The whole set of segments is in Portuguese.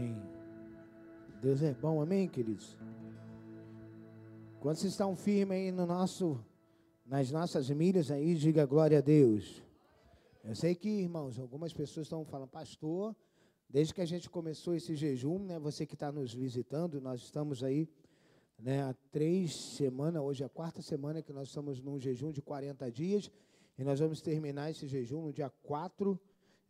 Amém. Deus é bom, amém, queridos? Quando vocês estão firmes aí no nosso, nas nossas milhas aí, diga glória a Deus. Eu sei que, irmãos, algumas pessoas estão falando, pastor, desde que a gente começou esse jejum, né, você que está nos visitando, nós estamos aí né, há três semanas, hoje é a quarta semana que nós estamos num jejum de 40 dias, e nós vamos terminar esse jejum no dia 4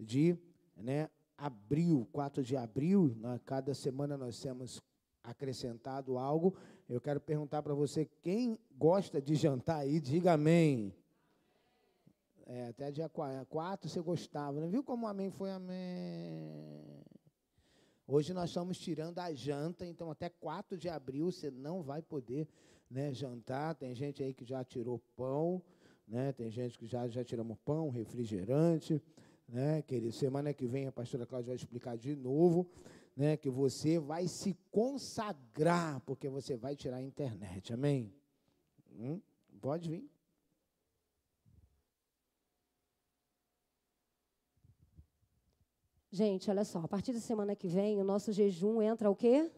de né, abril, 4 de abril, né, cada semana nós temos acrescentado algo. Eu quero perguntar para você, quem gosta de jantar aí, diga amém. É, até dia 4 você gostava, não viu como amém foi amém? Hoje nós estamos tirando a janta, então até 4 de abril você não vai poder né, jantar. Tem gente aí que já tirou pão, né? tem gente que já, já tiramos pão, refrigerante. Né, querido? Semana que vem a pastora Cláudia vai explicar de novo né, que você vai se consagrar, porque você vai tirar a internet. Amém? Hum? Pode vir. Gente, olha só, a partir da semana que vem, o nosso jejum entra o quê?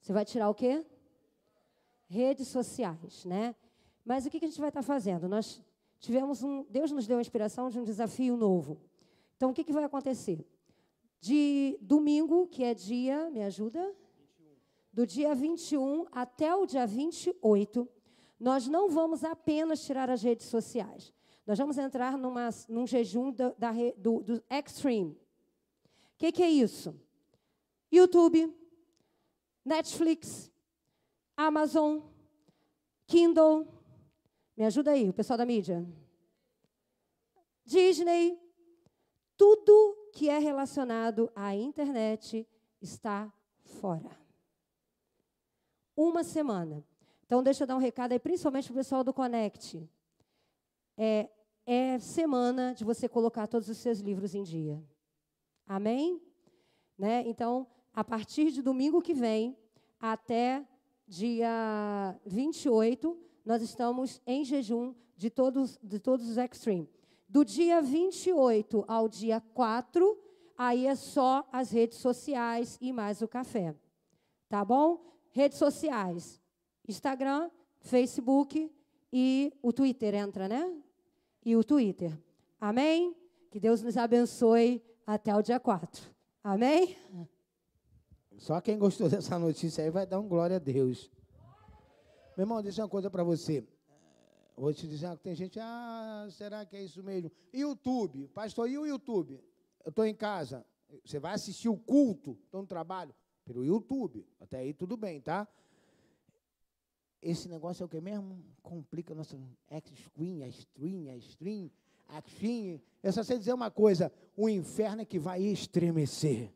Você vai tirar o quê? Redes sociais, né? Mas o que a gente vai estar fazendo? Nós tivemos um. Deus nos deu a inspiração de um desafio novo. Então, o que, que vai acontecer? De domingo, que é dia, me ajuda? 21. Do dia 21 até o dia 28, nós não vamos apenas tirar as redes sociais. Nós vamos entrar numa, num jejum do, da, do, do Extreme que, que é isso? YouTube, Netflix, Amazon, Kindle. Me ajuda aí, o pessoal da mídia. Disney. Tudo que é relacionado à internet está fora. Uma semana. Então, deixa eu dar um recado aí, principalmente para o pessoal do Connect. É, é semana de você colocar todos os seus livros em dia. Amém? Né? Então, a partir de domingo que vem até dia 28, nós estamos em jejum de todos, de todos os extreme. Do dia 28 ao dia 4, aí é só as redes sociais e mais o café. Tá bom? Redes sociais: Instagram, Facebook e o Twitter entra, né? E o Twitter. Amém? Que Deus nos abençoe até o dia 4. Amém? Só quem gostou dessa notícia aí vai dar um glória a Deus. Meu irmão, deixa uma coisa para você. Vou te dizer tem gente, ah, será que é isso mesmo? YouTube, pastor, e o YouTube? Eu estou em casa. Você vai assistir o culto, estou no trabalho, pelo YouTube. Até aí tudo bem, tá? Esse negócio é o que mesmo? Complica a nossa X-Screen, a stream, a stream afim. Eu só sei dizer uma coisa: o inferno é que vai estremecer.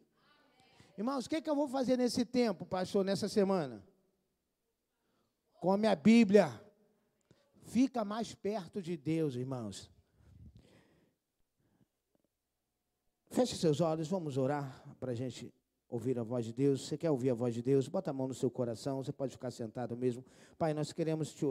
Irmãos, o que, é que eu vou fazer nesse tempo, pastor, nessa semana? Come a Bíblia. Fica mais perto de Deus, irmãos. Feche seus olhos, vamos orar para a gente ouvir a voz de Deus. Você quer ouvir a voz de Deus? Bota a mão no seu coração, você pode ficar sentado mesmo. Pai, nós queremos te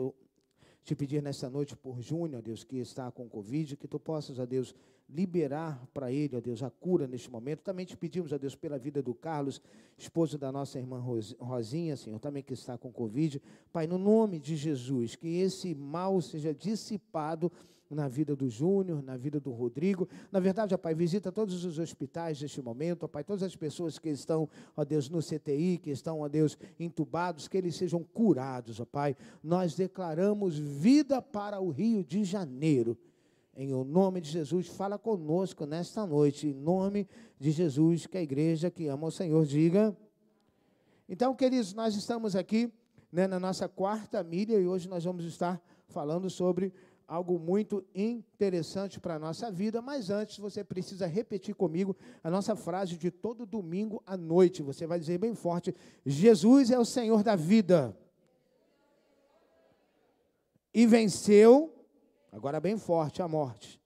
te pedir nessa noite por Júnior, Deus, que está com Covid, que tu possas, a Deus, liberar para ele, ó Deus, a cura neste momento. Também te pedimos, ó Deus, pela vida do Carlos, esposo da nossa irmã Rosinha, Senhor, também que está com Covid. Pai, no nome de Jesus, que esse mal seja dissipado na vida do Júnior, na vida do Rodrigo. Na verdade, ó Pai, visita todos os hospitais neste momento, ó Pai, todas as pessoas que estão, ó Deus, no CTI, que estão, ó Deus, entubados, que eles sejam curados, ó Pai. Nós declaramos vida para o Rio de Janeiro. Em o nome de Jesus, fala conosco nesta noite, em nome de Jesus, que a igreja que ama o Senhor diga. Então, queridos, nós estamos aqui né, na nossa quarta milha e hoje nós vamos estar falando sobre algo muito interessante para a nossa vida, mas antes você precisa repetir comigo a nossa frase de todo domingo à noite. Você vai dizer bem forte: Jesus é o Senhor da vida. E venceu, agora bem forte, a morte.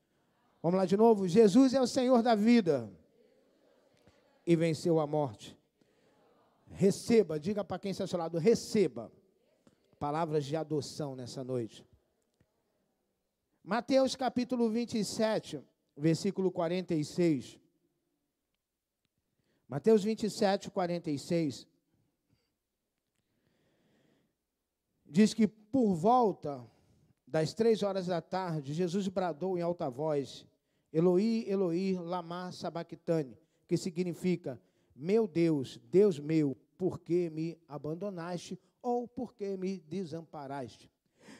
Vamos lá de novo? Jesus é o Senhor da vida. E venceu a morte. Receba, diga para quem está ao seu lado: receba palavras de adoção nessa noite. Mateus capítulo 27, versículo 46. Mateus 27, 46. Diz que por volta das três horas da tarde, Jesus bradou em alta voz: Eloi, Eloi, lama sabachthani, que significa: Meu Deus, Deus meu, por que me abandonaste ou por que me desamparaste?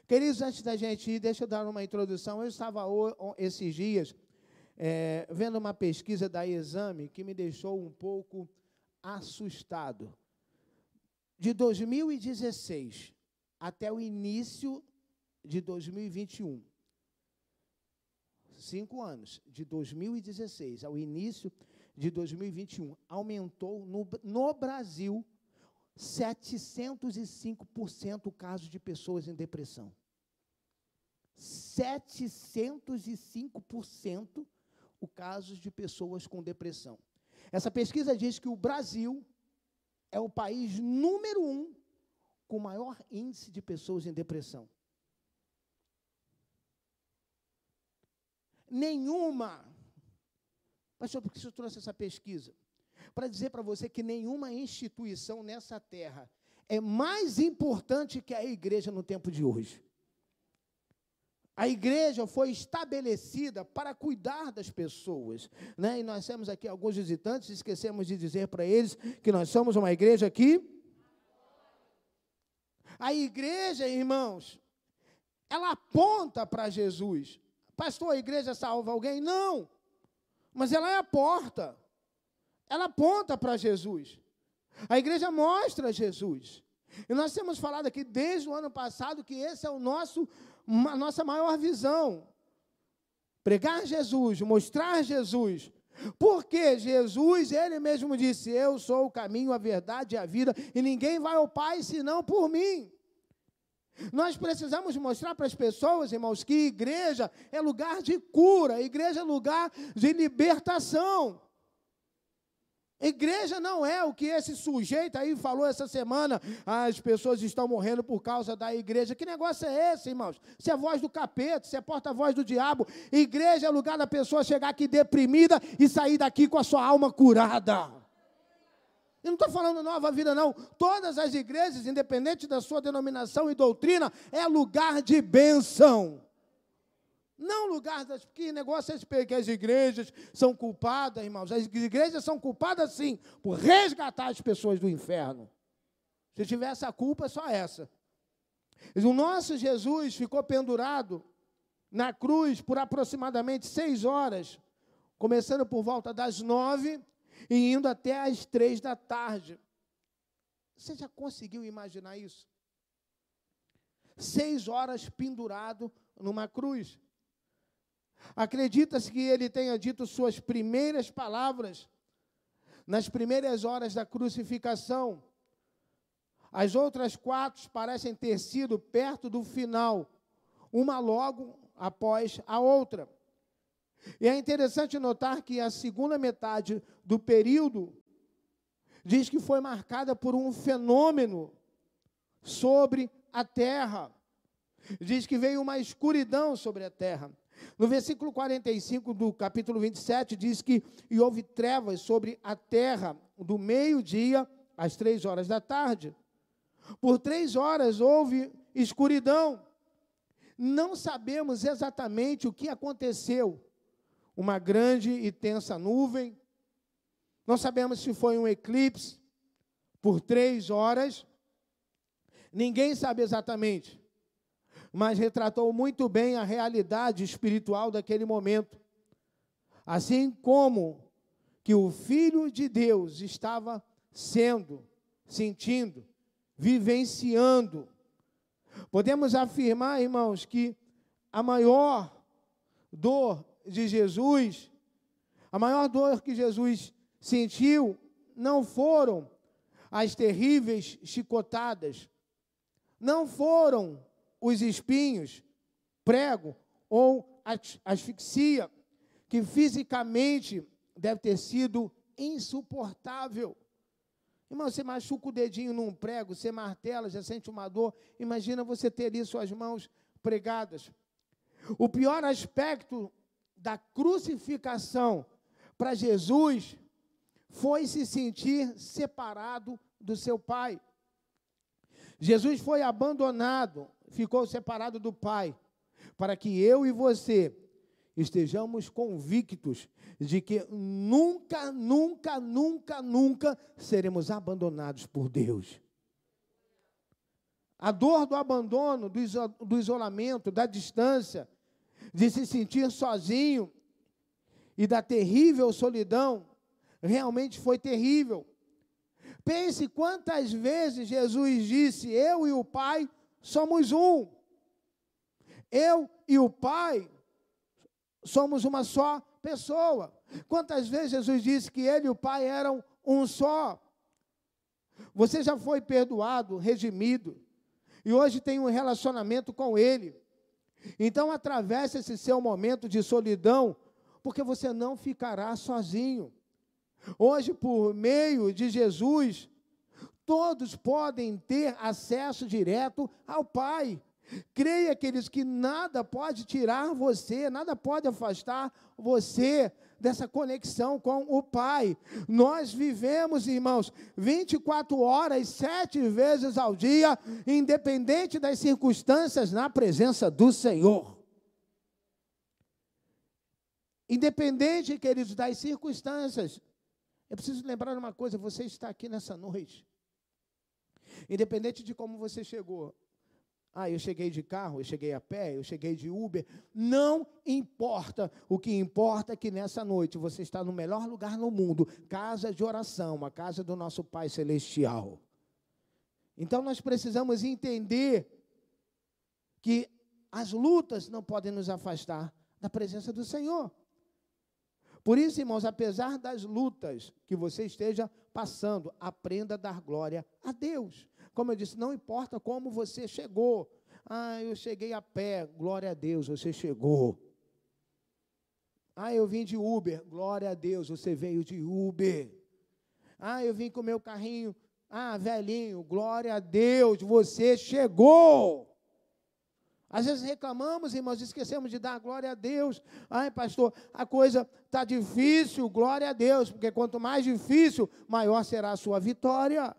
Queridos, antes da gente ir, deixa eu dar uma introdução. Eu estava esses dias é, vendo uma pesquisa da Exame que me deixou um pouco assustado. De 2016 até o início de 2021, cinco anos, de 2016 ao início de 2021, aumentou no, no Brasil 705% o caso de pessoas em depressão. 705% o caso de pessoas com depressão. Essa pesquisa diz que o Brasil é o país número um com maior índice de pessoas em depressão. Nenhuma. Pastor, por que você trouxe essa pesquisa? Para dizer para você que nenhuma instituição nessa terra é mais importante que a igreja no tempo de hoje. A igreja foi estabelecida para cuidar das pessoas. Né? E nós temos aqui alguns visitantes, esquecemos de dizer para eles que nós somos uma igreja aqui. A igreja, irmãos, ela aponta para Jesus. Pastor, a igreja salva alguém? Não. Mas ela é a porta. Ela aponta para Jesus. A igreja mostra Jesus. E nós temos falado aqui desde o ano passado que esse é o nosso, a nossa maior visão. Pregar Jesus, mostrar Jesus. Porque Jesus, ele mesmo disse: Eu sou o caminho, a verdade e a vida, e ninguém vai ao Pai senão por mim. Nós precisamos mostrar para as pessoas, irmãos, que igreja é lugar de cura, igreja é lugar de libertação. Igreja não é o que esse sujeito aí falou essa semana. as pessoas estão morrendo por causa da igreja. Que negócio é esse, irmãos? Se é voz do capeta, se é porta-voz do diabo. Igreja é lugar da pessoa chegar aqui deprimida e sair daqui com a sua alma curada. Eu não estou falando nova vida, não. Todas as igrejas, independente da sua denominação e doutrina, é lugar de bênção. Não lugar das. Que negócio é esse que as igrejas são culpadas, irmãos? As igrejas são culpadas, sim, por resgatar as pessoas do inferno. Se tivesse a culpa, é só essa. O nosso Jesus ficou pendurado na cruz por aproximadamente seis horas, começando por volta das nove e indo até às três da tarde. Você já conseguiu imaginar isso? Seis horas pendurado numa cruz. Acredita-se que ele tenha dito suas primeiras palavras nas primeiras horas da crucificação. As outras quatro parecem ter sido perto do final, uma logo após a outra. E é interessante notar que a segunda metade do período diz que foi marcada por um fenômeno sobre a terra. Diz que veio uma escuridão sobre a terra. No versículo 45 do capítulo 27, diz que e houve trevas sobre a terra do meio-dia às três horas da tarde. Por três horas houve escuridão. Não sabemos exatamente o que aconteceu uma grande e tensa nuvem. Não sabemos se foi um eclipse por três horas. Ninguém sabe exatamente, mas retratou muito bem a realidade espiritual daquele momento. Assim como que o Filho de Deus estava sendo, sentindo, vivenciando. Podemos afirmar, irmãos, que a maior dor de Jesus, a maior dor que Jesus sentiu não foram as terríveis chicotadas, não foram os espinhos, prego ou asfixia, que fisicamente deve ter sido insuportável. Irmão, você machuca o dedinho num prego, você martela, já sente uma dor. Imagina você ter isso suas mãos pregadas. O pior aspecto da crucificação para Jesus foi se sentir separado do seu pai. Jesus foi abandonado, ficou separado do pai, para que eu e você estejamos convictos de que nunca, nunca, nunca, nunca seremos abandonados por Deus. A dor do abandono, do, iso do isolamento, da distância, de se sentir sozinho e da terrível solidão, realmente foi terrível. Pense quantas vezes Jesus disse: Eu e o Pai somos um. Eu e o Pai somos uma só pessoa. Quantas vezes Jesus disse que ele e o Pai eram um só? Você já foi perdoado, redimido, e hoje tem um relacionamento com Ele. Então, atravesse esse seu momento de solidão, porque você não ficará sozinho. Hoje, por meio de Jesus, todos podem ter acesso direto ao Pai. Creia, aqueles que nada pode tirar você, nada pode afastar você dessa conexão com o Pai. Nós vivemos, irmãos, 24 horas, sete vezes ao dia, independente das circunstâncias, na presença do Senhor. Independente, queridos, das circunstâncias. É preciso lembrar uma coisa: você está aqui nessa noite. Independente de como você chegou, ah, eu cheguei de carro, eu cheguei a pé, eu cheguei de Uber. Não importa. O que importa é que nessa noite você está no melhor lugar no mundo casa de oração, a casa do nosso Pai Celestial. Então nós precisamos entender que as lutas não podem nos afastar da presença do Senhor. Por isso, irmãos, apesar das lutas que você esteja passando, aprenda a dar glória a Deus. Como eu disse, não importa como você chegou. Ah, eu cheguei a pé, glória a Deus, você chegou. Ah, eu vim de Uber, glória a Deus, você veio de Uber. Ah, eu vim com meu carrinho, ah, velhinho, glória a Deus, você chegou. Às vezes reclamamos, irmãos, esquecemos de dar glória a Deus. Ai, pastor, a coisa está difícil, glória a Deus, porque quanto mais difícil, maior será a sua vitória.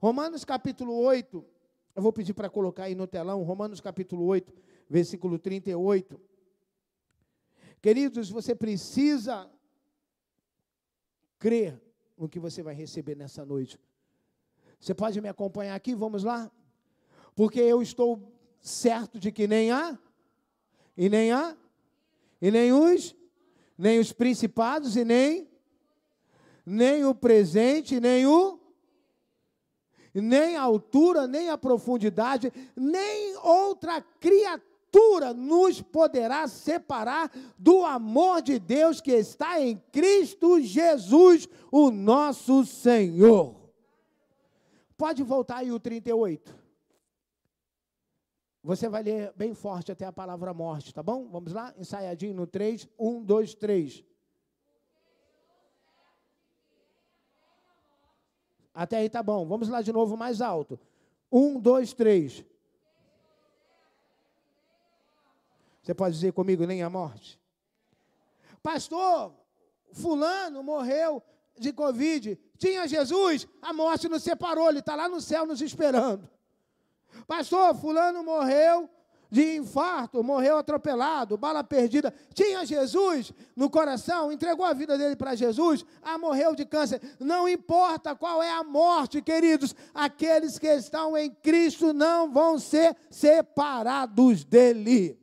Romanos capítulo 8, eu vou pedir para colocar aí no telão, Romanos capítulo 8, versículo 38. Queridos, você precisa crer no que você vai receber nessa noite. Você pode me acompanhar aqui? Vamos lá? Porque eu estou certo de que nem há, e nem há, e nem os, nem os principados, e nem, nem o presente, nem o nem a altura, nem a profundidade, nem outra criatura nos poderá separar do amor de Deus que está em Cristo Jesus, o nosso Senhor. Pode voltar aí o 38. Você vai ler bem forte até a palavra morte, tá bom? Vamos lá? Ensaiadinho no 3. 1, 2, 3. Até aí tá bom. Vamos lá de novo, mais alto. Um, dois, três. Você pode dizer comigo, nem a morte? Pastor, fulano morreu de Covid. Tinha Jesus, a morte nos separou, ele está lá no céu nos esperando. Pastor, fulano morreu de infarto, morreu atropelado, bala perdida. Tinha Jesus no coração, entregou a vida dele para Jesus, ah, morreu de câncer. Não importa qual é a morte, queridos, aqueles que estão em Cristo não vão ser separados dele.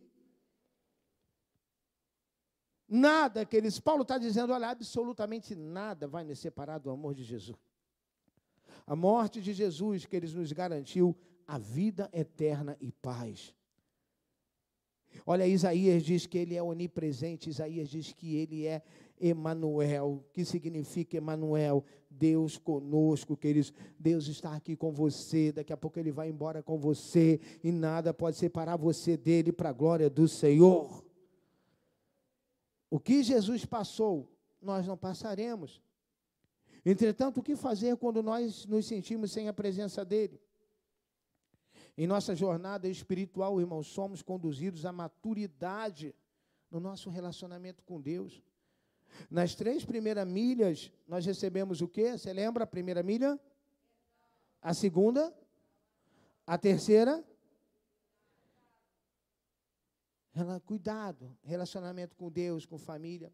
Nada, queridos, Paulo está dizendo, olha, absolutamente nada vai nos separar do amor de Jesus. A morte de Jesus, que ele nos garantiu a vida eterna e paz. Olha, Isaías diz que ele é onipresente, Isaías diz que ele é Emanuel, que significa Emanuel, Deus conosco, queridos. Deus está aqui com você, daqui a pouco ele vai embora com você e nada pode separar você dele para a glória do Senhor. O que Jesus passou, nós não passaremos. Entretanto, o que fazer quando nós nos sentimos sem a presença dele? Em nossa jornada espiritual, irmãos, somos conduzidos à maturidade no nosso relacionamento com Deus. Nas três primeiras milhas, nós recebemos o quê? Você lembra a primeira milha? A segunda? A terceira? Cuidado, relacionamento com Deus, com família.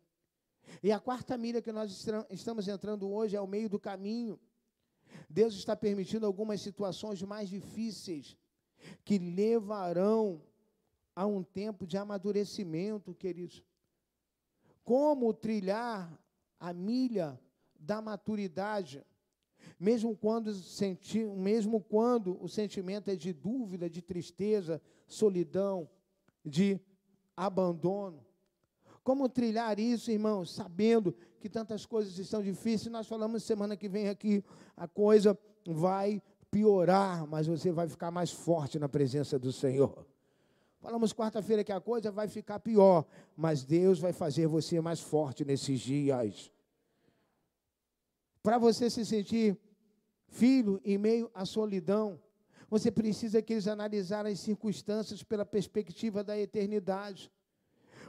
E a quarta milha que nós estamos entrando hoje é o meio do caminho. Deus está permitindo algumas situações mais difíceis que levarão a um tempo de amadurecimento, queridos. Como trilhar a milha da maturidade, mesmo quando, senti, mesmo quando o sentimento é de dúvida, de tristeza, solidão, de abandono. Como trilhar isso, irmãos, sabendo que tantas coisas estão difíceis? Nós falamos semana que vem aqui, a coisa vai piorar, mas você vai ficar mais forte na presença do Senhor. Falamos quarta-feira que a coisa vai ficar pior, mas Deus vai fazer você mais forte nesses dias. Para você se sentir filho em meio à solidão, você precisa que eles analisarem as circunstâncias pela perspectiva da eternidade.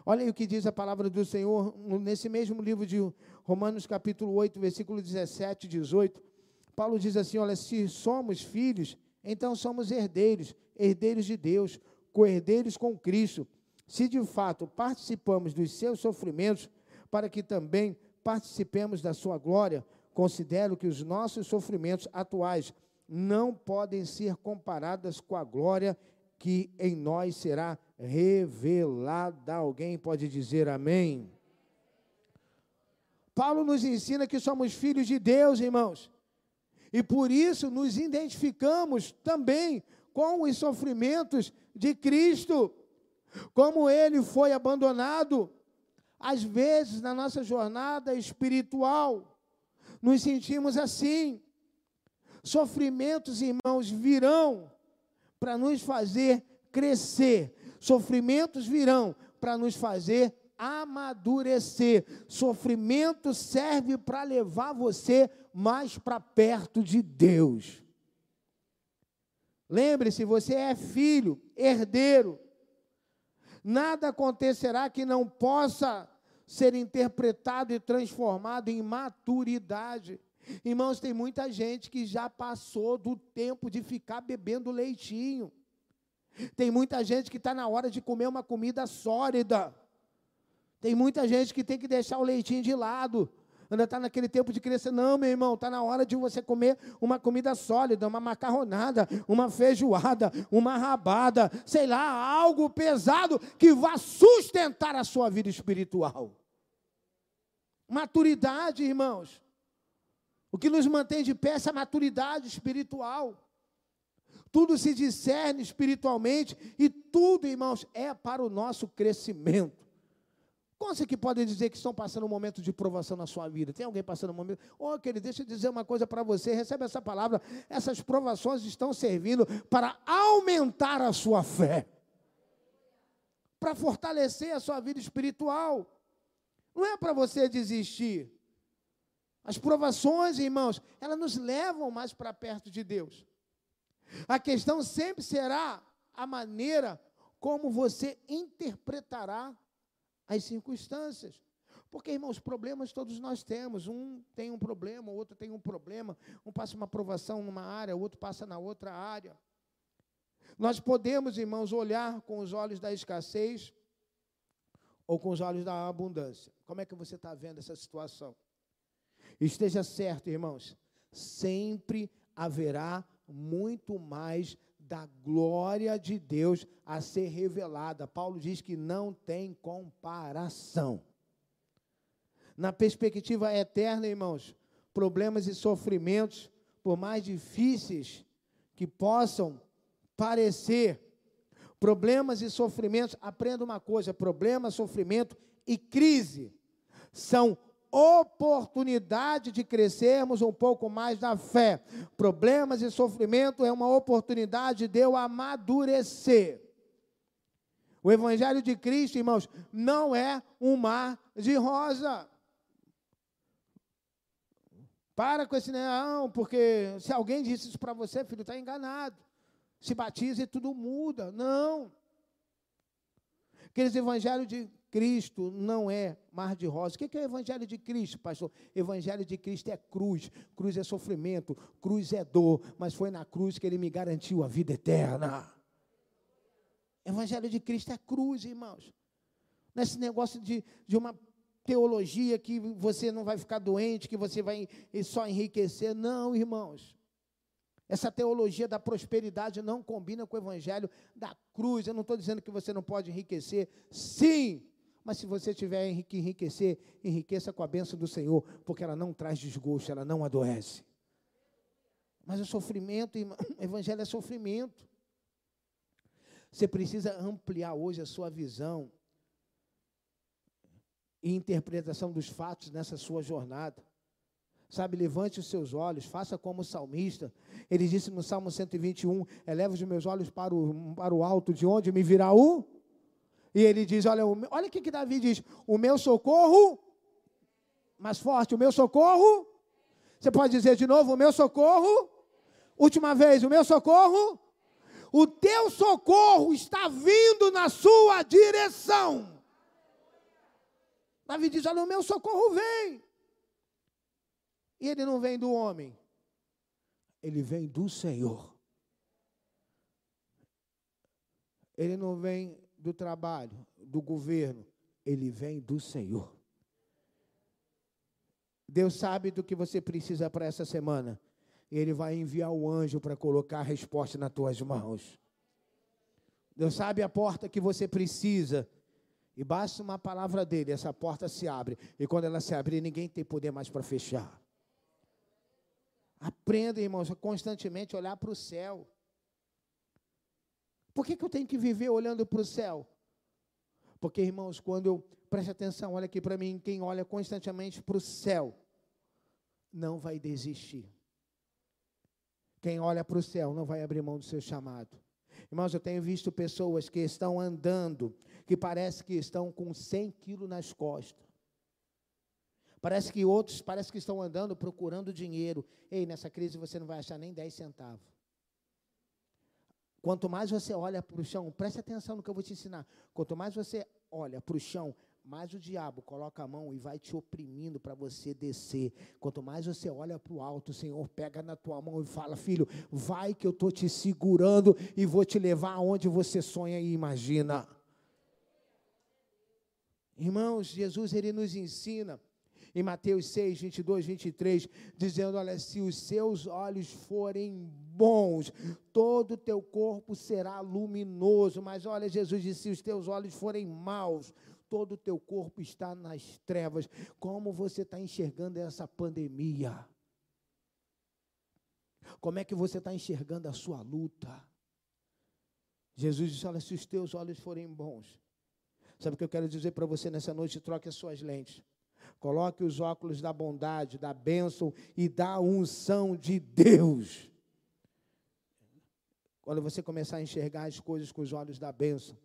Olha aí o que diz a palavra do Senhor nesse mesmo livro de Romanos, capítulo 8, versículo 17 e 18. Paulo diz assim: Olha, se somos filhos, então somos herdeiros, herdeiros de Deus coerdeiros com Cristo, se de fato participamos dos seus sofrimentos, para que também participemos da sua glória, considero que os nossos sofrimentos atuais não podem ser comparados com a glória que em nós será revelada. Alguém pode dizer amém? Paulo nos ensina que somos filhos de Deus, irmãos. E por isso nos identificamos também com os sofrimentos de Cristo, como ele foi abandonado. Às vezes, na nossa jornada espiritual, nos sentimos assim. Sofrimentos, irmãos, virão para nos fazer crescer. Sofrimentos virão para nos fazer amadurecer. Sofrimento serve para levar você mais para perto de Deus. Lembre-se, você é filho, herdeiro. Nada acontecerá que não possa ser interpretado e transformado em maturidade. Irmãos, tem muita gente que já passou do tempo de ficar bebendo leitinho. Tem muita gente que está na hora de comer uma comida sólida. Tem muita gente que tem que deixar o leitinho de lado ainda está naquele tempo de criança. Não, meu irmão, está na hora de você comer uma comida sólida, uma macarronada, uma feijoada, uma rabada, sei lá, algo pesado que vá sustentar a sua vida espiritual. Maturidade, irmãos. O que nos mantém de pé é essa maturidade espiritual. Tudo se discerne espiritualmente e tudo, irmãos, é para o nosso crescimento. Quantos que podem dizer que estão passando um momento de provação na sua vida? Tem alguém passando um momento? Oh, querido, deixa eu dizer uma coisa para você. Recebe essa palavra. Essas provações estão servindo para aumentar a sua fé, para fortalecer a sua vida espiritual. Não é para você desistir. As provações, irmãos, elas nos levam mais para perto de Deus. A questão sempre será a maneira como você interpretará as circunstâncias. Porque, irmãos, problemas todos nós temos. Um tem um problema, o outro tem um problema. Um passa uma aprovação numa área, o outro passa na outra área. Nós podemos, irmãos, olhar com os olhos da escassez ou com os olhos da abundância. Como é que você está vendo essa situação? Esteja certo, irmãos, sempre haverá muito mais da glória de Deus a ser revelada. Paulo diz que não tem comparação. Na perspectiva eterna, irmãos, problemas e sofrimentos, por mais difíceis que possam parecer, problemas e sofrimentos, aprenda uma coisa: problema, sofrimento e crise são oportunidade de crescermos um pouco mais na fé. Problemas e sofrimento é uma oportunidade de eu amadurecer. O Evangelho de Cristo, irmãos, não é um mar de rosa. Para com esse não, porque se alguém disse isso para você, filho, está enganado. Se batiza e tudo muda. Não. Aqueles evangelhos de Cristo não é mar de rosa. O que é o Evangelho de Cristo, pastor? Evangelho de Cristo é cruz. Cruz é sofrimento, cruz é dor, mas foi na cruz que ele me garantiu a vida eterna. Evangelho de Cristo é cruz, irmãos. Nesse negócio de, de uma teologia que você não vai ficar doente, que você vai só enriquecer. Não, irmãos. Essa teologia da prosperidade não combina com o evangelho da cruz. Eu não estou dizendo que você não pode enriquecer. Sim, mas se você tiver que enriquecer, enriqueça com a bênção do Senhor, porque ela não traz desgosto, ela não adoece. Mas o sofrimento, o evangelho é sofrimento. Você precisa ampliar hoje a sua visão e interpretação dos fatos nessa sua jornada. Sabe, levante os seus olhos, faça como o salmista. Ele disse no Salmo 121: Eleva os meus olhos para o, para o alto, de onde me virá o e ele diz: Olha, olha o que, que Davi diz: O meu socorro, mais forte, o meu socorro. Você pode dizer de novo: O meu socorro. Última vez: O meu socorro. O teu socorro está vindo na sua direção. Davi diz: Olha, o meu socorro vem. E ele não vem do homem, ele vem do Senhor. Ele não vem do trabalho, do governo, ele vem do Senhor. Deus sabe do que você precisa para essa semana. E Ele vai enviar o anjo para colocar a resposta nas tuas mãos. Deus sabe a porta que você precisa. E basta uma palavra dele, essa porta se abre. E quando ela se abrir, ninguém tem poder mais para fechar. Aprenda, irmãos, constantemente olhar para o céu. Por que, que eu tenho que viver olhando para o céu? Porque, irmãos, quando eu preste atenção, olha aqui para mim, quem olha constantemente para o céu, não vai desistir. Quem olha para o céu não vai abrir mão do seu chamado. Irmãos, eu tenho visto pessoas que estão andando, que parece que estão com 100 quilos nas costas. Parece que outros, parece que estão andando procurando dinheiro. Ei, nessa crise você não vai achar nem 10 centavos. Quanto mais você olha para o chão, preste atenção no que eu vou te ensinar. Quanto mais você olha para o chão, mais o diabo coloca a mão e vai te oprimindo para você descer. Quanto mais você olha para o alto, o Senhor pega na tua mão e fala: Filho, vai que eu estou te segurando e vou te levar aonde você sonha e imagina. Irmãos, Jesus ele nos ensina em Mateus 6, 22, 23, dizendo: Olha, se os seus olhos forem bons, todo o teu corpo será luminoso. Mas olha, Jesus disse: se os teus olhos forem maus, todo o teu corpo está nas trevas. Como você está enxergando essa pandemia? Como é que você está enxergando a sua luta? Jesus disse: Olha, se os teus olhos forem bons. Sabe o que eu quero dizer para você nessa noite? Troque as suas lentes. Coloque os óculos da bondade, da bênção e da unção de Deus. Quando você começar a enxergar as coisas com os olhos da bênção,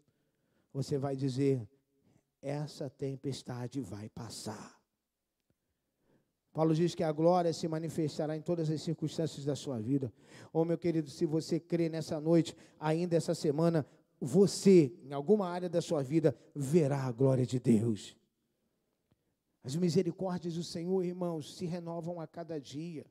você vai dizer: essa tempestade vai passar. Paulo diz que a glória se manifestará em todas as circunstâncias da sua vida. Oh, meu querido, se você crê nessa noite, ainda essa semana, você, em alguma área da sua vida, verá a glória de Deus. As misericórdias do Senhor, irmãos, se renovam a cada dia.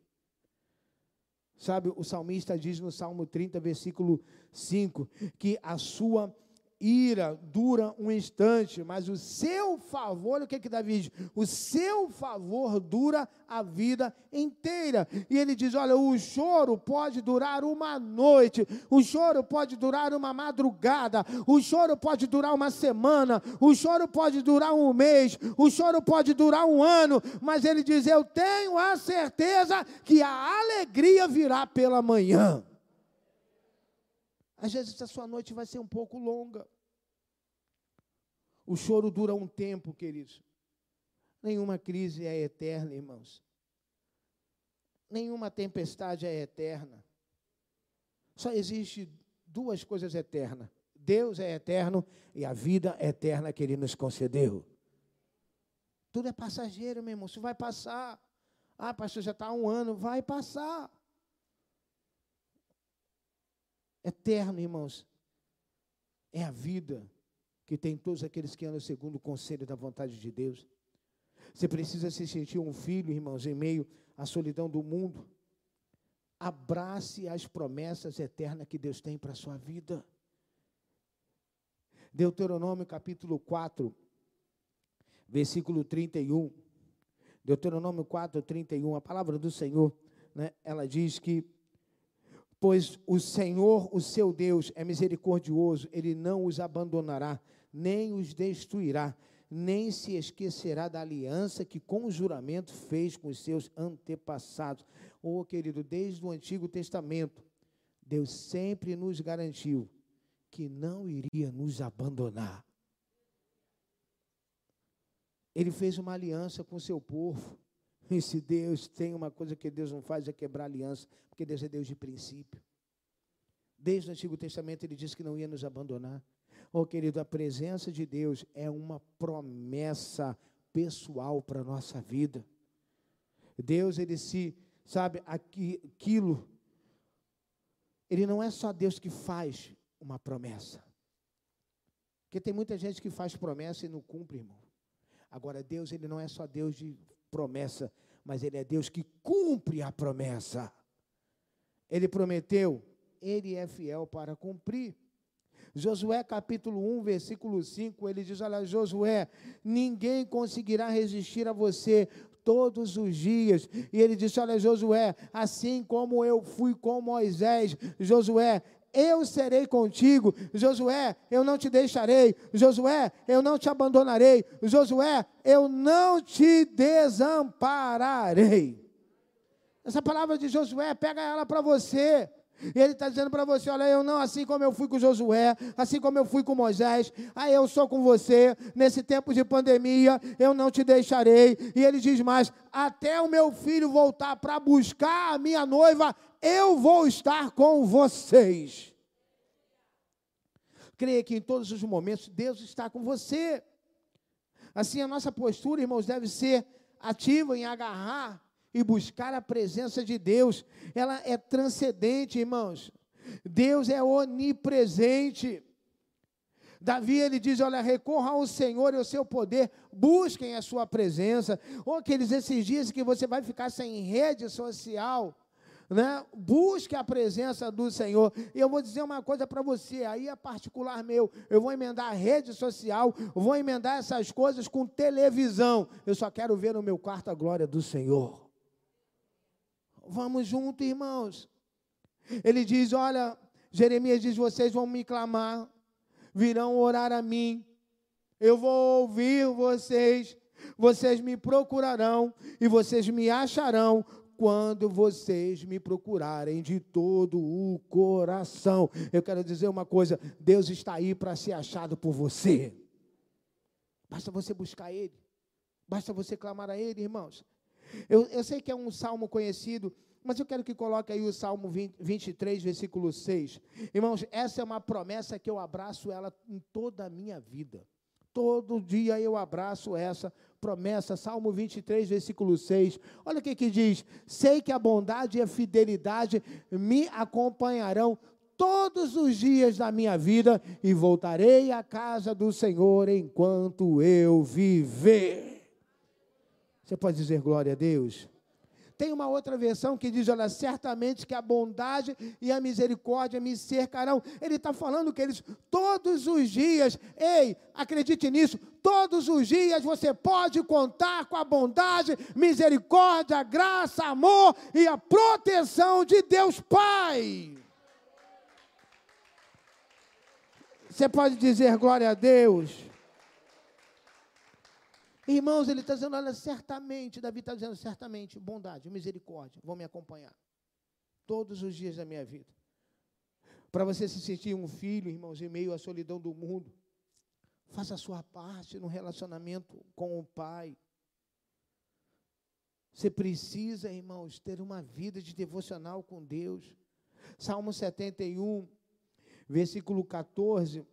Sabe, o salmista diz no Salmo 30, versículo 5, que a sua ira dura um instante, mas o seu favor, o que que Davi diz? O seu favor dura a vida inteira. E ele diz: olha, o choro pode durar uma noite, o choro pode durar uma madrugada, o choro pode durar uma semana, o choro pode durar um mês, o choro pode durar um ano, mas ele diz: eu tenho a certeza que a alegria virá pela manhã. Às vezes a sua noite vai ser um pouco longa. O choro dura um tempo, queridos. Nenhuma crise é eterna, irmãos. Nenhuma tempestade é eterna. Só existe duas coisas eternas. Deus é eterno e a vida eterna que Ele nos concedeu. Tudo é passageiro, meu irmão. Isso vai passar. Ah, pastor, já está um ano. Vai passar eterno, irmãos, é a vida. que tem todos aqueles que andam segundo o conselho da vontade de Deus. Você precisa se sentir um filho, irmãos, em meio à solidão do mundo. Abrace as promessas eternas que Deus tem para a sua vida. Deuteronômio capítulo 4, versículo 31. Deuteronômio 4, 31. A palavra do Senhor, né, ela diz que Pois o Senhor, o seu Deus, é misericordioso, ele não os abandonará, nem os destruirá, nem se esquecerá da aliança que com juramento fez com os seus antepassados. Oh, querido, desde o Antigo Testamento, Deus sempre nos garantiu que não iria nos abandonar. Ele fez uma aliança com o seu povo. E se Deus tem uma coisa que Deus não faz, é quebrar aliança, porque Deus é Deus de princípio. Desde o Antigo Testamento ele disse que não ia nos abandonar. Oh, querido, a presença de Deus é uma promessa pessoal para a nossa vida. Deus, ele se, sabe, aquilo, ele não é só Deus que faz uma promessa. Porque tem muita gente que faz promessa e não cumpre, irmão. Agora, Deus, ele não é só Deus de promessa, mas Ele é Deus que cumpre a promessa. Ele prometeu, Ele é fiel para cumprir. Josué capítulo 1, versículo 5, ele diz: Olha, Josué, ninguém conseguirá resistir a você todos os dias. E ele disse: Olha, Josué, assim como eu fui com Moisés, Josué, eu serei contigo. Josué, eu não te deixarei. Josué, eu não te abandonarei. Josué, eu não te desampararei. Essa palavra de Josué, pega ela para você. Ele está dizendo para você: olha, eu não, assim como eu fui com Josué, assim como eu fui com Moisés, aí eu sou com você, nesse tempo de pandemia, eu não te deixarei. E ele diz mais: até o meu filho voltar para buscar a minha noiva, eu vou estar com vocês. Creia que em todos os momentos Deus está com você. Assim, a nossa postura, irmãos, deve ser ativa em agarrar e buscar a presença de Deus. Ela é transcendente, irmãos. Deus é onipresente. Davi ele diz: Olha, recorra ao Senhor e ao seu poder, busquem a sua presença. Ou aqueles esses dias que você vai ficar sem rede social, né? Busque a presença do Senhor. E eu vou dizer uma coisa para você, aí é particular meu. Eu vou emendar a rede social, vou emendar essas coisas com televisão. Eu só quero ver no meu quarto a glória do Senhor. Vamos junto, irmãos. Ele diz: Olha, Jeremias diz: Vocês vão me clamar, virão orar a mim. Eu vou ouvir vocês, vocês me procurarão e vocês me acharão quando vocês me procurarem de todo o coração. Eu quero dizer uma coisa: Deus está aí para ser achado por você. Basta você buscar Ele, basta você clamar a Ele, irmãos. Eu, eu sei que é um salmo conhecido, mas eu quero que coloque aí o Salmo 20, 23, versículo 6. Irmãos, essa é uma promessa que eu abraço ela em toda a minha vida. Todo dia eu abraço essa promessa, Salmo 23, versículo 6. Olha o que, que diz: Sei que a bondade e a fidelidade me acompanharão todos os dias da minha vida e voltarei à casa do Senhor enquanto eu viver. Você pode dizer glória a Deus? Tem uma outra versão que diz: Olha, certamente que a bondade e a misericórdia me cercarão. Ele está falando que eles, todos os dias, ei, acredite nisso, todos os dias você pode contar com a bondade, misericórdia, graça, amor e a proteção de Deus Pai. Você pode dizer glória a Deus? Irmãos, ele está dizendo, olha, certamente, Davi está dizendo, certamente, bondade, misericórdia, vão me acompanhar todos os dias da minha vida. Para você se sentir um filho, irmãos, em meio à solidão do mundo, faça a sua parte no relacionamento com o Pai. Você precisa, irmãos, ter uma vida de devocional com Deus. Salmo 71, versículo 14.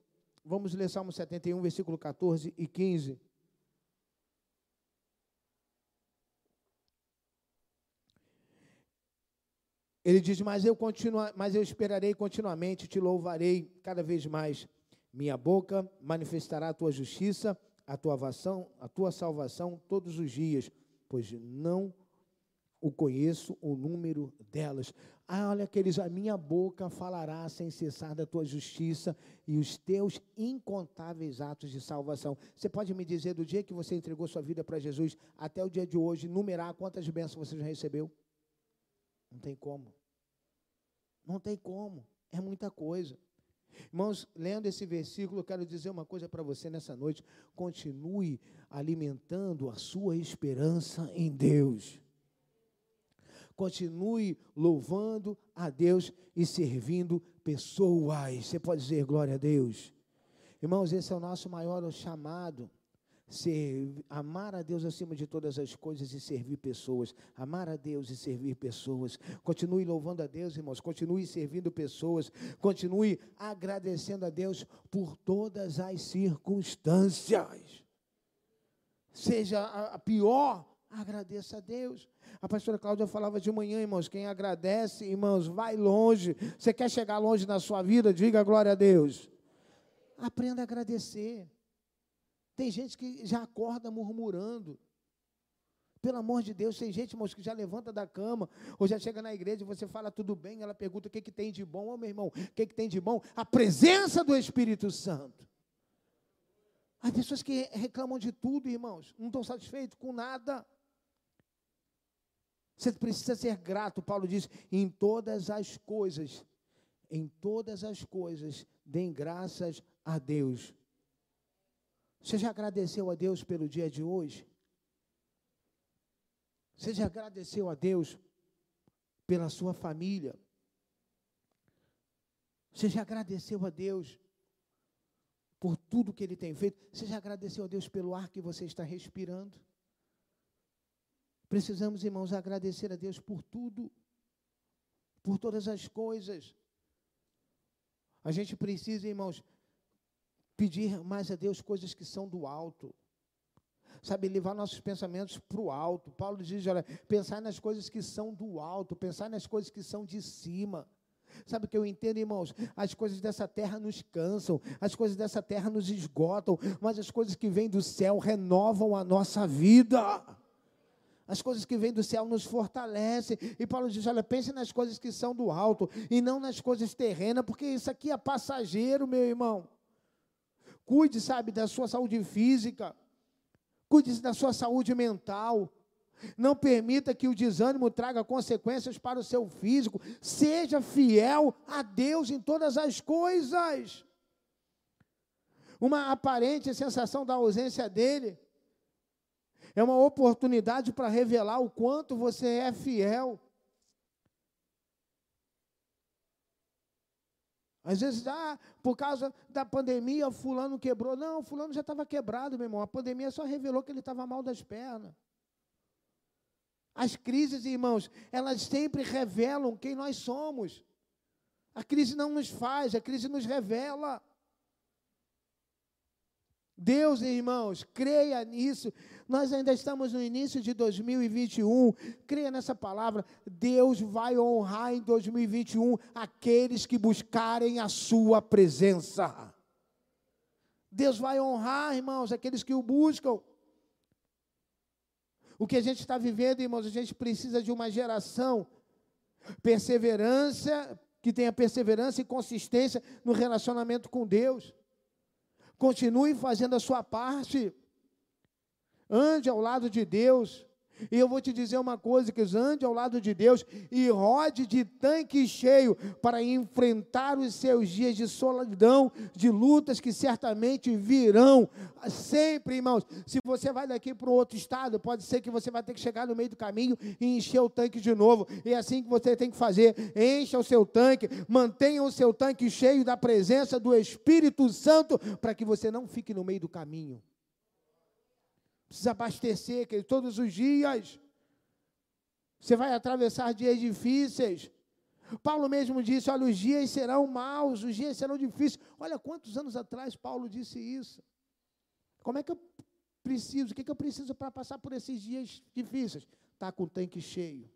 Vamos ler Salmo 71, versículo 14 e 15. Ele diz: Mas eu, continua, mas eu esperarei continuamente, te louvarei cada vez mais. Minha boca manifestará a tua justiça, a tua salvação, a tua salvação todos os dias, pois não o conheço o número delas. Ah, olha aqueles, a minha boca falará sem cessar da tua justiça e os teus incontáveis atos de salvação. Você pode me dizer do dia que você entregou sua vida para Jesus até o dia de hoje, numerar quantas bênçãos você já recebeu? Não tem como. Não tem como. É muita coisa. Irmãos, lendo esse versículo, eu quero dizer uma coisa para você nessa noite. Continue alimentando a sua esperança em Deus. Continue louvando a Deus e servindo pessoas. Você pode dizer glória a Deus. Irmãos, esse é o nosso maior chamado. Ser, amar a Deus acima de todas as coisas e servir pessoas. Amar a Deus e servir pessoas. Continue louvando a Deus, irmãos. Continue servindo pessoas. Continue agradecendo a Deus por todas as circunstâncias. Seja a pior Agradeça a Deus. A pastora Cláudia falava de manhã, irmãos. Quem agradece, irmãos, vai longe. Você quer chegar longe na sua vida? Diga glória a Deus. Aprenda a agradecer. Tem gente que já acorda murmurando. Pelo amor de Deus, tem gente, irmãos, que já levanta da cama, ou já chega na igreja e você fala tudo bem, ela pergunta o que, que tem de bom. Ô oh, meu irmão, o que, que tem de bom? A presença do Espírito Santo. Há pessoas que reclamam de tudo, irmãos, não estão satisfeitos com nada. Você precisa ser grato, Paulo diz, em todas as coisas, em todas as coisas, deem graças a Deus. Você já agradeceu a Deus pelo dia de hoje? Você já agradeceu a Deus pela sua família? Você já agradeceu a Deus por tudo que Ele tem feito? Você já agradeceu a Deus pelo ar que você está respirando? Precisamos, irmãos, agradecer a Deus por tudo, por todas as coisas. A gente precisa, irmãos, pedir mais a Deus coisas que são do alto. Sabe, levar nossos pensamentos para o alto. Paulo diz: olha, pensar nas coisas que são do alto, pensar nas coisas que são de cima. Sabe o que eu entendo, irmãos? As coisas dessa terra nos cansam, as coisas dessa terra nos esgotam, mas as coisas que vêm do céu renovam a nossa vida. As coisas que vêm do céu nos fortalecem. E Paulo diz: olha, pense nas coisas que são do alto e não nas coisas terrenas, porque isso aqui é passageiro, meu irmão. Cuide, sabe, da sua saúde física. Cuide da sua saúde mental. Não permita que o desânimo traga consequências para o seu físico. Seja fiel a Deus em todas as coisas. Uma aparente sensação da ausência dele é uma oportunidade para revelar o quanto você é fiel. Às vezes, ah, por causa da pandemia, fulano quebrou. Não, fulano já estava quebrado, meu irmão. A pandemia só revelou que ele estava mal das pernas. As crises, irmãos, elas sempre revelam quem nós somos. A crise não nos faz, a crise nos revela. Deus, irmãos, creia nisso. Nós ainda estamos no início de 2021. Creia nessa palavra. Deus vai honrar em 2021 aqueles que buscarem a sua presença. Deus vai honrar, irmãos, aqueles que o buscam. O que a gente está vivendo, irmãos, a gente precisa de uma geração perseverança, que tenha perseverança e consistência no relacionamento com Deus. Continue fazendo a sua parte. Ande ao lado de Deus. E eu vou te dizer uma coisa: que ande ao lado de Deus e rode de tanque cheio para enfrentar os seus dias de solidão, de lutas que certamente virão. Sempre, irmãos. Se você vai daqui para outro estado, pode ser que você vai ter que chegar no meio do caminho e encher o tanque de novo. E é assim que você tem que fazer: encha o seu tanque, mantenha o seu tanque cheio da presença do Espírito Santo, para que você não fique no meio do caminho. Precisa abastecer, querido, todos os dias. Você vai atravessar dias difíceis. Paulo mesmo disse: Olha, os dias serão maus, os dias serão difíceis. Olha quantos anos atrás Paulo disse isso. Como é que eu preciso? O que, é que eu preciso para passar por esses dias difíceis? Estar tá com o tanque cheio.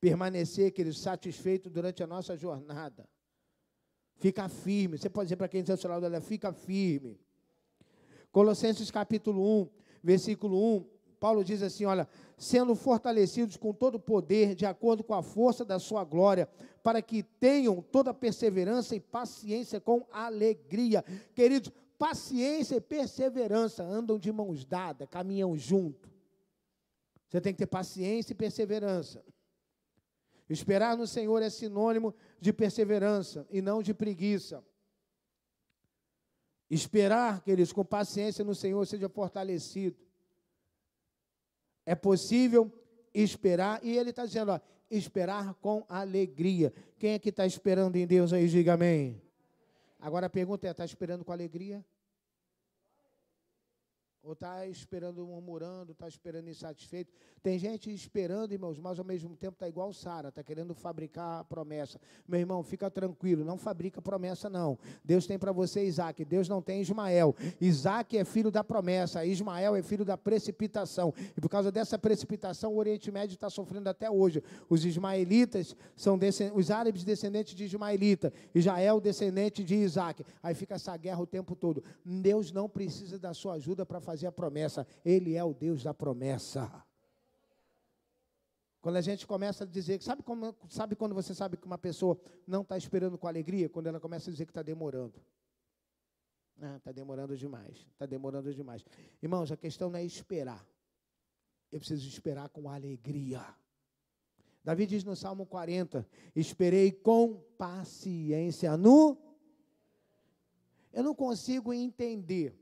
Permanecer, querido, satisfeito durante a nossa jornada. Fica firme. Você pode dizer para quem está ao seu lado, olha, fica firme. Colossenses capítulo 1, versículo 1, Paulo diz assim: olha, sendo fortalecidos com todo o poder, de acordo com a força da sua glória, para que tenham toda perseverança e paciência com alegria. Queridos, paciência e perseverança andam de mãos dadas, caminham junto. Você tem que ter paciência e perseverança. Esperar no Senhor é sinônimo de perseverança e não de preguiça. Esperar, queridos, com paciência no Senhor, seja fortalecido. É possível esperar, e ele está dizendo, ó, esperar com alegria. Quem é que está esperando em Deus aí, diga amém. Agora a pergunta é: está esperando com alegria? Ou está esperando, murmurando, está esperando insatisfeito. Tem gente esperando, irmãos, mas ao mesmo tempo está igual Sara, está querendo fabricar a promessa. Meu irmão, fica tranquilo, não fabrica promessa, não. Deus tem para você Isaac, Deus não tem Ismael. Isaac é filho da promessa, Ismael é filho da precipitação. E por causa dessa precipitação, o Oriente Médio está sofrendo até hoje. Os ismaelitas são os árabes descendentes de Ismaelita, Israel descendente de Isaac. Aí fica essa guerra o tempo todo. Deus não precisa da sua ajuda para fazer fazer a promessa. Ele é o Deus da promessa. Quando a gente começa a dizer, sabe, como, sabe quando você sabe que uma pessoa não está esperando com alegria? Quando ela começa a dizer que está demorando. Está ah, demorando demais, está demorando demais. Irmãos, a questão não é esperar. Eu preciso esperar com alegria. Davi diz no Salmo 40: Esperei com paciência no. Eu não consigo entender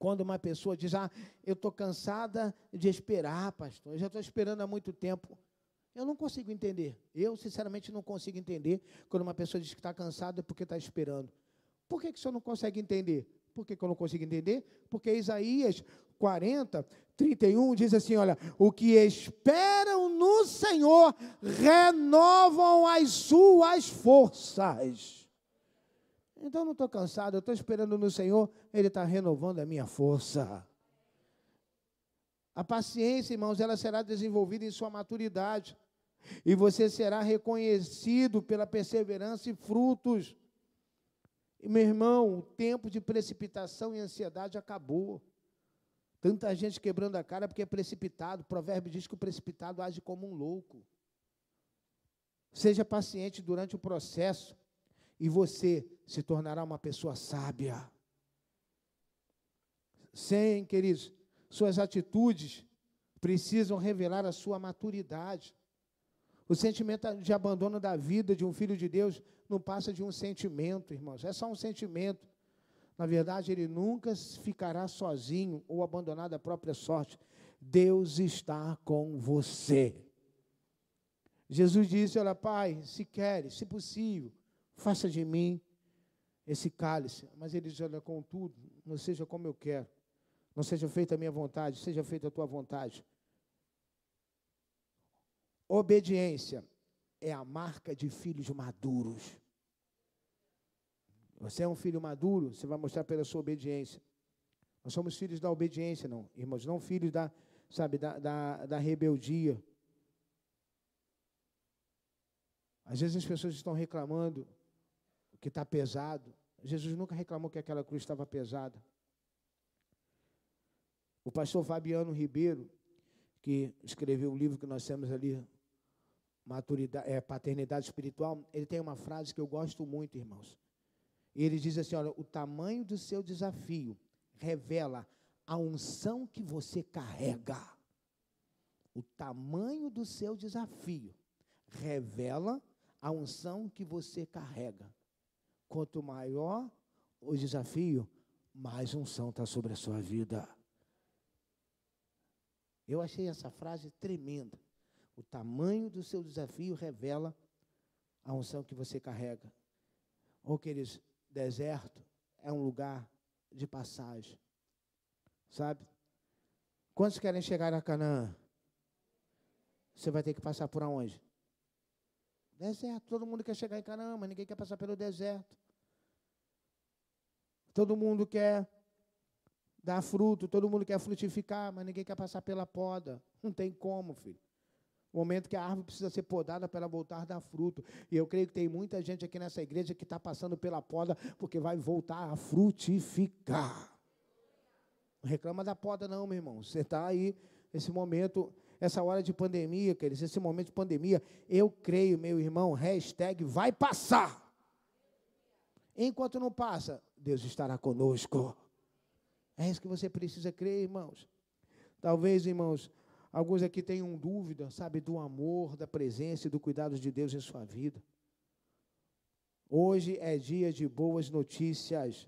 quando uma pessoa diz, ah, eu estou cansada de esperar, pastor, eu já estou esperando há muito tempo. Eu não consigo entender. Eu, sinceramente, não consigo entender quando uma pessoa diz que está cansada porque está esperando. Por que, que o senhor não consegue entender? Por que, que eu não consigo entender? Porque Isaías 40, 31 diz assim: olha, o que esperam no Senhor renovam as suas forças. Então não estou cansado, eu estou esperando no Senhor, Ele está renovando a minha força. A paciência, irmãos, ela será desenvolvida em sua maturidade. E você será reconhecido pela perseverança e frutos. E, meu irmão, o tempo de precipitação e ansiedade acabou. Tanta gente quebrando a cara porque é precipitado. O provérbio diz que o precipitado age como um louco. Seja paciente durante o processo e você se tornará uma pessoa sábia. Sem, queridos, suas atitudes precisam revelar a sua maturidade. O sentimento de abandono da vida de um filho de Deus não passa de um sentimento, irmãos, é só um sentimento. Na verdade, ele nunca ficará sozinho ou abandonado à própria sorte. Deus está com você. Jesus disse: Olha, Pai, se queres, se possível, faça de mim esse cálice. Mas ele diz: Olha, contudo, não seja como eu quero, não seja feita a minha vontade, seja feita a tua vontade. Obediência é a marca de filhos maduros. Você é um filho maduro, você vai mostrar pela sua obediência. Nós somos filhos da obediência, não, irmãos, não filhos da, sabe, da, da, da rebeldia. Às vezes as pessoas estão reclamando que está pesado. Jesus nunca reclamou que aquela cruz estava pesada. O pastor Fabiano Ribeiro, que escreveu o livro que nós temos ali, Maturidade, é, Paternidade Espiritual, ele tem uma frase que eu gosto muito, irmãos. E ele diz assim: olha, o tamanho do seu desafio revela a unção que você carrega. O tamanho do seu desafio revela a unção que você carrega. Quanto maior o desafio, mais unção está sobre a sua vida. Eu achei essa frase tremenda. O tamanho do seu desafio revela a unção que você carrega. Ou, queridos, deserto é um lugar de passagem. Sabe? Quantos querem chegar a Canaã? Você vai ter que passar por onde? Deserto. Todo mundo quer chegar em Canaã, mas ninguém quer passar pelo deserto. Todo mundo quer dar fruto, todo mundo quer frutificar, mas ninguém quer passar pela poda. Não tem como, filho. O momento que a árvore precisa ser podada para voltar a dar fruto. E eu creio que tem muita gente aqui nessa igreja que está passando pela poda porque vai voltar a frutificar. Não reclama da poda, não, meu irmão. Você está aí, nesse momento, essa hora de pandemia, queridos, esse momento de pandemia, eu creio, meu irmão, hashtag vai passar. Enquanto não passa, Deus estará conosco. É isso que você precisa crer, irmãos. Talvez, irmãos, alguns aqui tenham dúvida, sabe, do amor, da presença e do cuidado de Deus em sua vida. Hoje é dia de boas notícias.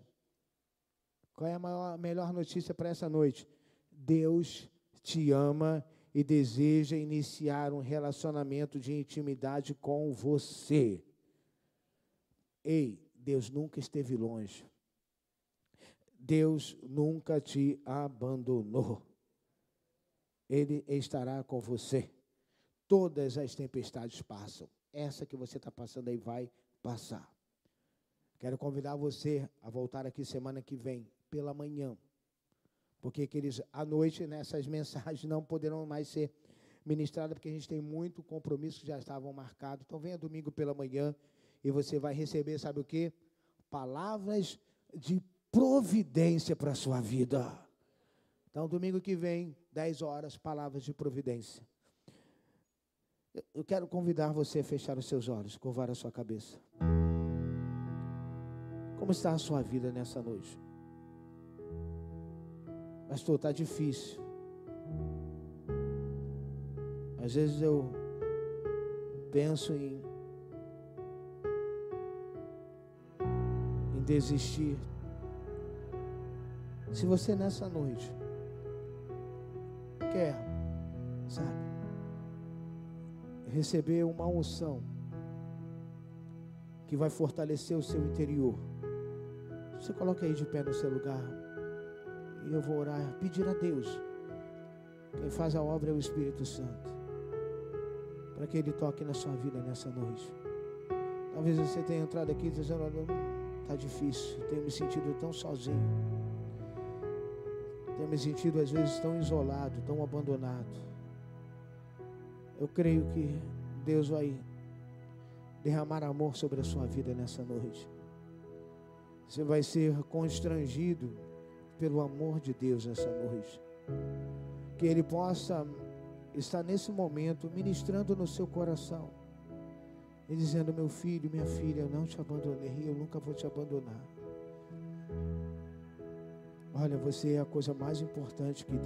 Qual é a maior, melhor notícia para essa noite? Deus te ama e deseja iniciar um relacionamento de intimidade com você. Ei, Deus nunca esteve longe. Deus nunca te abandonou. Ele estará com você. Todas as tempestades passam. Essa que você está passando aí vai passar. Quero convidar você a voltar aqui semana que vem, pela manhã. Porque, queridos, à noite nessas mensagens não poderão mais ser ministradas, porque a gente tem muito compromisso que já estavam marcados. Então, venha domingo pela manhã e você vai receber, sabe o que? Palavras de providência para a sua vida. Então, domingo que vem, 10 horas, palavras de providência. Eu quero convidar você a fechar os seus olhos, curvar a sua cabeça. Como está a sua vida nessa noite? Pastor, está difícil. Às vezes eu penso em, em desistir. Se você nessa noite quer, sabe, receber uma unção que vai fortalecer o seu interior, você coloca aí de pé no seu lugar e eu vou orar, pedir a Deus. Quem faz a obra é o Espírito Santo, para que Ele toque na sua vida nessa noite. Talvez você tenha entrado aqui dizendo: Olha, está difícil, tenho me sentido tão sozinho. Tenho me sentido às vezes tão isolado, tão abandonado. Eu creio que Deus vai derramar amor sobre a sua vida nessa noite. Você vai ser constrangido pelo amor de Deus nessa noite. Que Ele possa estar nesse momento ministrando no seu coração e dizendo: Meu filho, minha filha, eu não te abandonei, eu nunca vou te abandonar. Olha, você é a coisa mais importante que